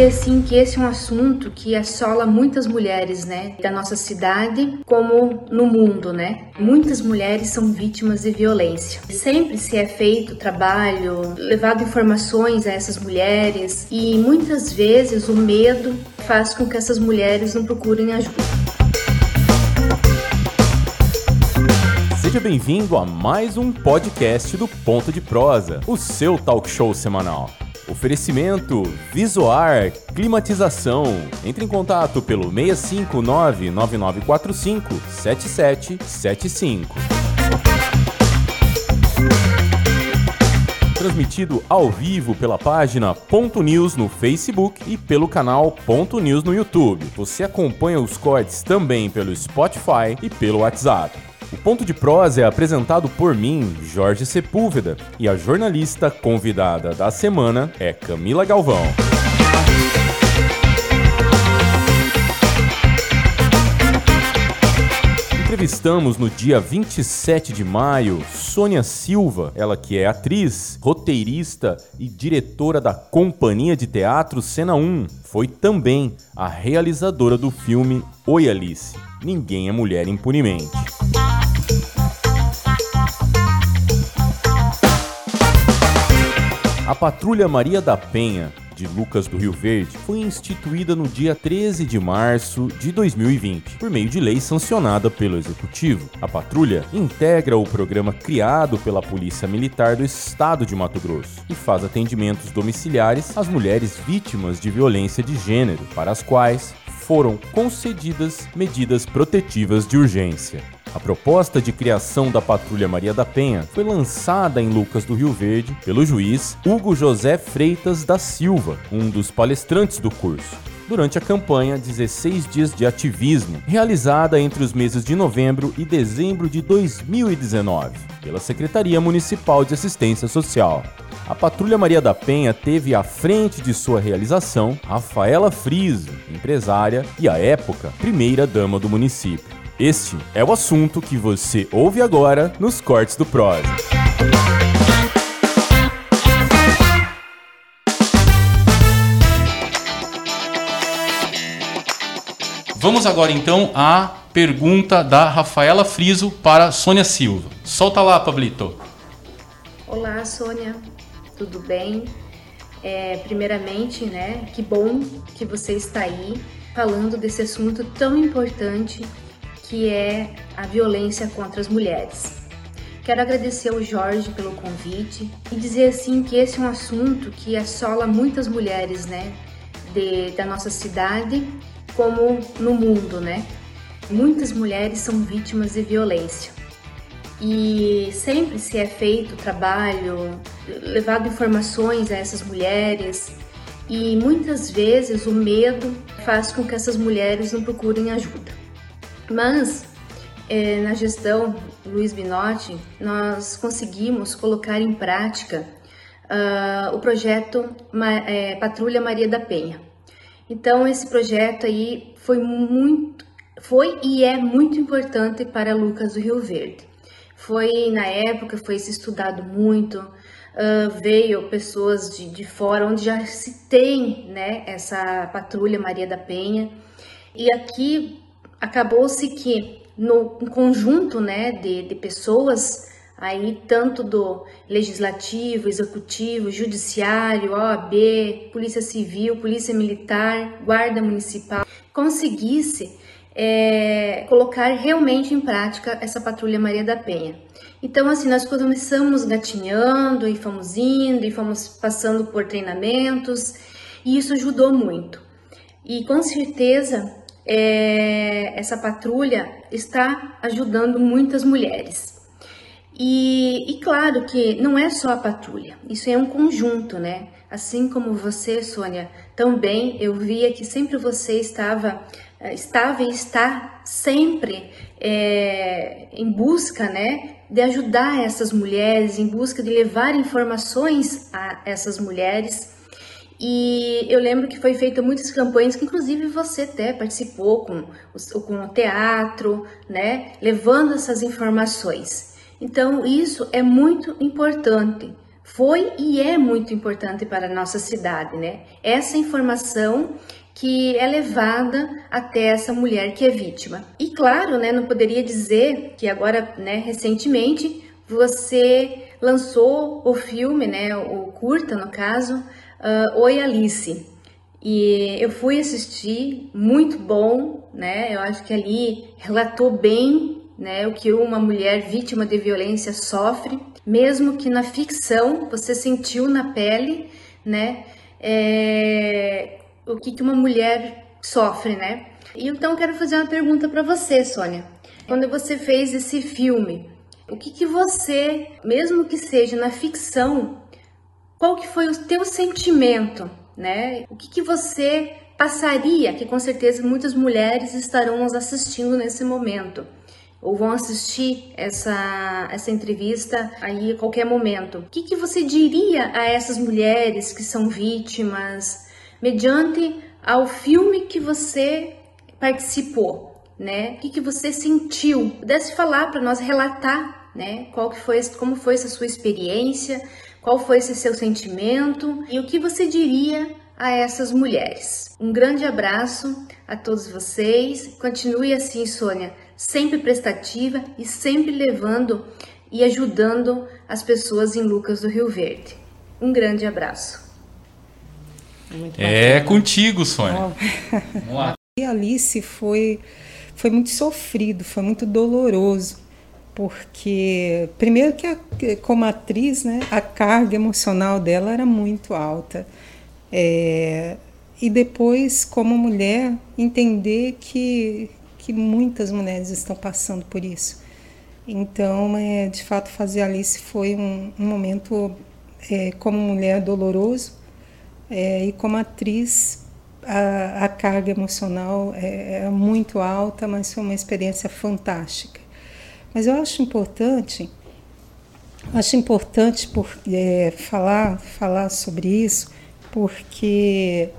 dizer assim que esse é um assunto que assola muitas mulheres, né, da nossa cidade como no mundo, né? Muitas mulheres são vítimas de violência. Sempre se é feito trabalho, levado informações a essas mulheres e muitas vezes o medo faz com que essas mulheres não procurem ajuda. Seja bem-vindo a mais um podcast do Ponto de Prosa, o seu talk show semanal. Oferecimento Visuar Climatização. Entre em contato pelo 659 9945 7775. Transmitido ao vivo pela página Ponto News no Facebook e pelo canal Ponto News no YouTube. Você acompanha os cortes também pelo Spotify e pelo WhatsApp. O Ponto de Prosa é apresentado por mim, Jorge Sepúlveda, e a jornalista convidada da semana é Camila Galvão. Entrevistamos no dia 27 de maio Sônia Silva, ela que é atriz, roteirista e diretora da Companhia de Teatro Cena 1. Foi também a realizadora do filme Oi Alice. Ninguém é mulher impunemente. A Patrulha Maria da Penha, de Lucas do Rio Verde, foi instituída no dia 13 de março de 2020, por meio de lei sancionada pelo Executivo. A patrulha integra o programa criado pela Polícia Militar do Estado de Mato Grosso e faz atendimentos domiciliares às mulheres vítimas de violência de gênero, para as quais foram concedidas medidas protetivas de urgência. A proposta de criação da Patrulha Maria da Penha foi lançada em Lucas do Rio Verde pelo juiz Hugo José Freitas da Silva, um dos palestrantes do curso durante a campanha 16 Dias de Ativismo, realizada entre os meses de novembro e dezembro de 2019, pela Secretaria Municipal de Assistência Social. A Patrulha Maria da Penha teve à frente de sua realização Rafaela Friso, empresária e, à época, primeira-dama do município. Este é o assunto que você ouve agora nos cortes do Prosa. Vamos agora então à pergunta da Rafaela Friso para Sônia Silva. Solta lá, Pablito. Olá, Sônia. Tudo bem? É, primeiramente, né, que bom que você está aí falando desse assunto tão importante que é a violência contra as mulheres. Quero agradecer ao Jorge pelo convite e dizer assim que esse é um assunto que assola muitas mulheres, né, de, da nossa cidade como no mundo, né? Muitas mulheres são vítimas de violência e sempre se é feito trabalho, levado informações a essas mulheres e muitas vezes o medo faz com que essas mulheres não procurem ajuda. Mas é, na gestão Luiz Binotti, nós conseguimos colocar em prática uh, o projeto é, Patrulha Maria da Penha. Então esse projeto aí foi muito, foi e é muito importante para Lucas do Rio Verde. Foi na época foi se estudado muito, uh, veio pessoas de, de fora onde já se tem né essa Patrulha Maria da Penha e aqui acabou-se que no conjunto né, de, de pessoas aí tanto do legislativo, executivo, judiciário, OAB, Polícia Civil, Polícia Militar, Guarda Municipal, conseguisse é, colocar realmente em prática essa patrulha Maria da Penha. Então, assim, nós começamos gatinhando e fomos indo e fomos passando por treinamentos e isso ajudou muito. E com certeza é, essa patrulha está ajudando muitas mulheres. E, e, claro que não é só a patrulha, isso é um conjunto, né? Assim como você, Sônia, também eu via que sempre você estava, eh, estava e está sempre é, em busca, né, de ajudar essas mulheres, em busca de levar informações a essas mulheres e eu lembro que foi feita muitas campanhas, que inclusive você até participou com, com o teatro, né? Levando essas informações. Então, isso é muito importante. foi e é muito importante para a nossa cidade, né? Essa informação que é levada até essa mulher que é vítima. E claro, né, não poderia dizer que agora, né, recentemente, você lançou o filme, né, o curta no caso, uh, Oi Alice. E eu fui assistir, muito bom, né? Eu acho que ali relatou bem, né, o que uma mulher vítima de violência sofre, mesmo que na ficção você sentiu na pele, né? É, o que, que uma mulher sofre, né? E então quero fazer uma pergunta para você, Sônia. Quando você fez esse filme, o que, que você, mesmo que seja na ficção, qual que foi o teu sentimento, né? O que, que você passaria, que com certeza muitas mulheres estarão nos assistindo nesse momento ou vão assistir essa, essa entrevista aí a qualquer momento. O que, que você diria a essas mulheres que são vítimas, mediante ao filme que você participou, né? O que, que você sentiu? Pudesse falar para nós relatar, né? Qual que foi, como foi essa sua experiência? Qual foi esse seu sentimento? E o que você diria a essas mulheres? Um grande abraço a todos vocês. Continue assim, Sônia, sempre prestativa e sempre levando e ajudando as pessoas em Lucas do Rio Verde. Um grande abraço. É contigo, Sônia. Vamos lá. E Alice foi, foi muito sofrido, foi muito doloroso, porque, primeiro, que a, como atriz, né, a carga emocional dela era muito alta. É, e depois, como mulher, entender que, que muitas mulheres estão passando por isso. Então, é, de fato, fazer Alice foi um, um momento, é, como mulher, doloroso, é, e como atriz, a, a carga emocional é, é, muito alta, mas foi uma experiência fantástica. Mas eu acho importante, acho importante por, é, falar, falar sobre isso, porque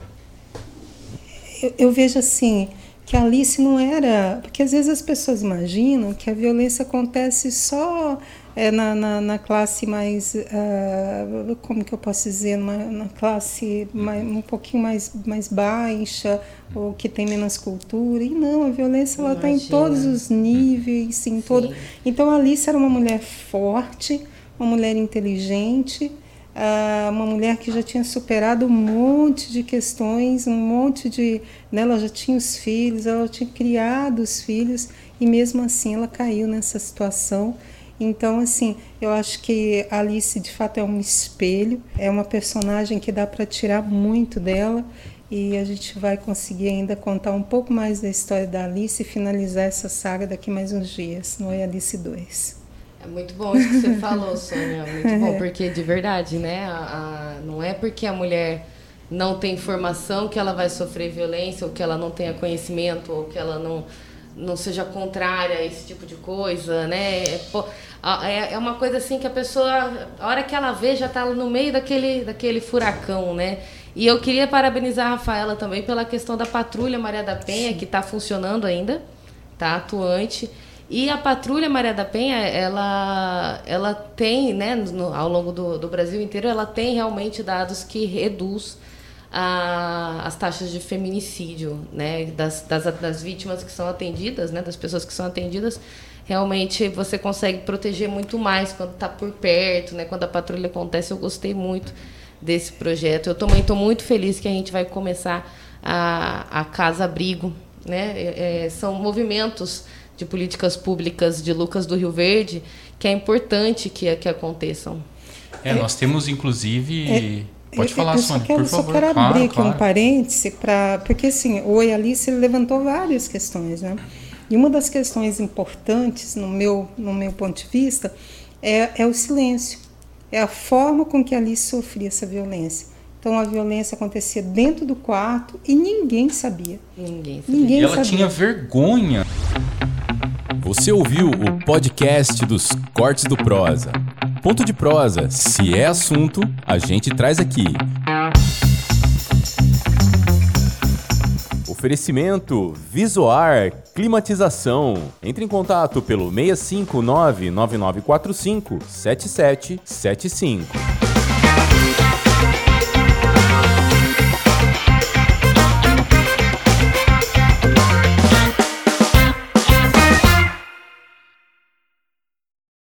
eu, eu vejo assim que a Alice não era. Porque às vezes as pessoas imaginam que a violência acontece só é, na, na, na, classe mais. Uh, como que eu posso dizer? Na, na classe mais, um pouquinho mais, mais baixa, ou que tem menos cultura. E não, a violência ela está em todos os níveis, em todo. Então a Alice era uma mulher forte, uma mulher inteligente uma mulher que já tinha superado um monte de questões, um monte de. Né, ela já tinha os filhos, ela tinha criado os filhos e mesmo assim ela caiu nessa situação. Então, assim, eu acho que Alice de fato é um espelho, é uma personagem que dá para tirar muito dela e a gente vai conseguir ainda contar um pouco mais da história da Alice e finalizar essa saga daqui mais uns dias, no é Alice 2. É muito bom isso que você falou, Sônia. Muito bom, porque de verdade, né? A, a, não é porque a mulher não tem formação que ela vai sofrer violência, ou que ela não tenha conhecimento, ou que ela não, não seja contrária a esse tipo de coisa, né? É, é, é uma coisa assim que a pessoa, a hora que ela vê, já está no meio daquele, daquele furacão, né? E eu queria parabenizar a Rafaela também pela questão da patrulha Maria da Penha, que está funcionando ainda, está atuante. E a Patrulha Maria da Penha, ela, ela tem, né, no, ao longo do, do Brasil inteiro, ela tem realmente dados que reduz a, as taxas de feminicídio, né, das, das, das vítimas que são atendidas, né, das pessoas que são atendidas, realmente você consegue proteger muito mais quando está por perto, né, quando a patrulha acontece. Eu gostei muito desse projeto. Eu também estou muito feliz que a gente vai começar a, a Casa Abrigo, né, é, é são movimentos de políticas públicas de Lucas do Rio Verde que é importante que, que aconteçam. É, nós temos inclusive. É, Pode falar, eu Sônia, quero, por favor. Só quero claro, abrir aqui claro. um parêntese, pra, porque assim, o Oi Alice ele levantou várias questões, né? E uma das questões importantes, no meu, no meu ponto de vista, é, é o silêncio. É a forma com que a Alice sofria essa violência. Então a violência acontecia dentro do quarto e ninguém sabia. Ninguém sabia. Ninguém e ela sabia. tinha vergonha. Você ouviu o podcast dos Cortes do Prosa. Ponto de prosa, se é assunto, a gente traz aqui. Oferecimento Visoar Climatização. Entre em contato pelo 659 9945 7775.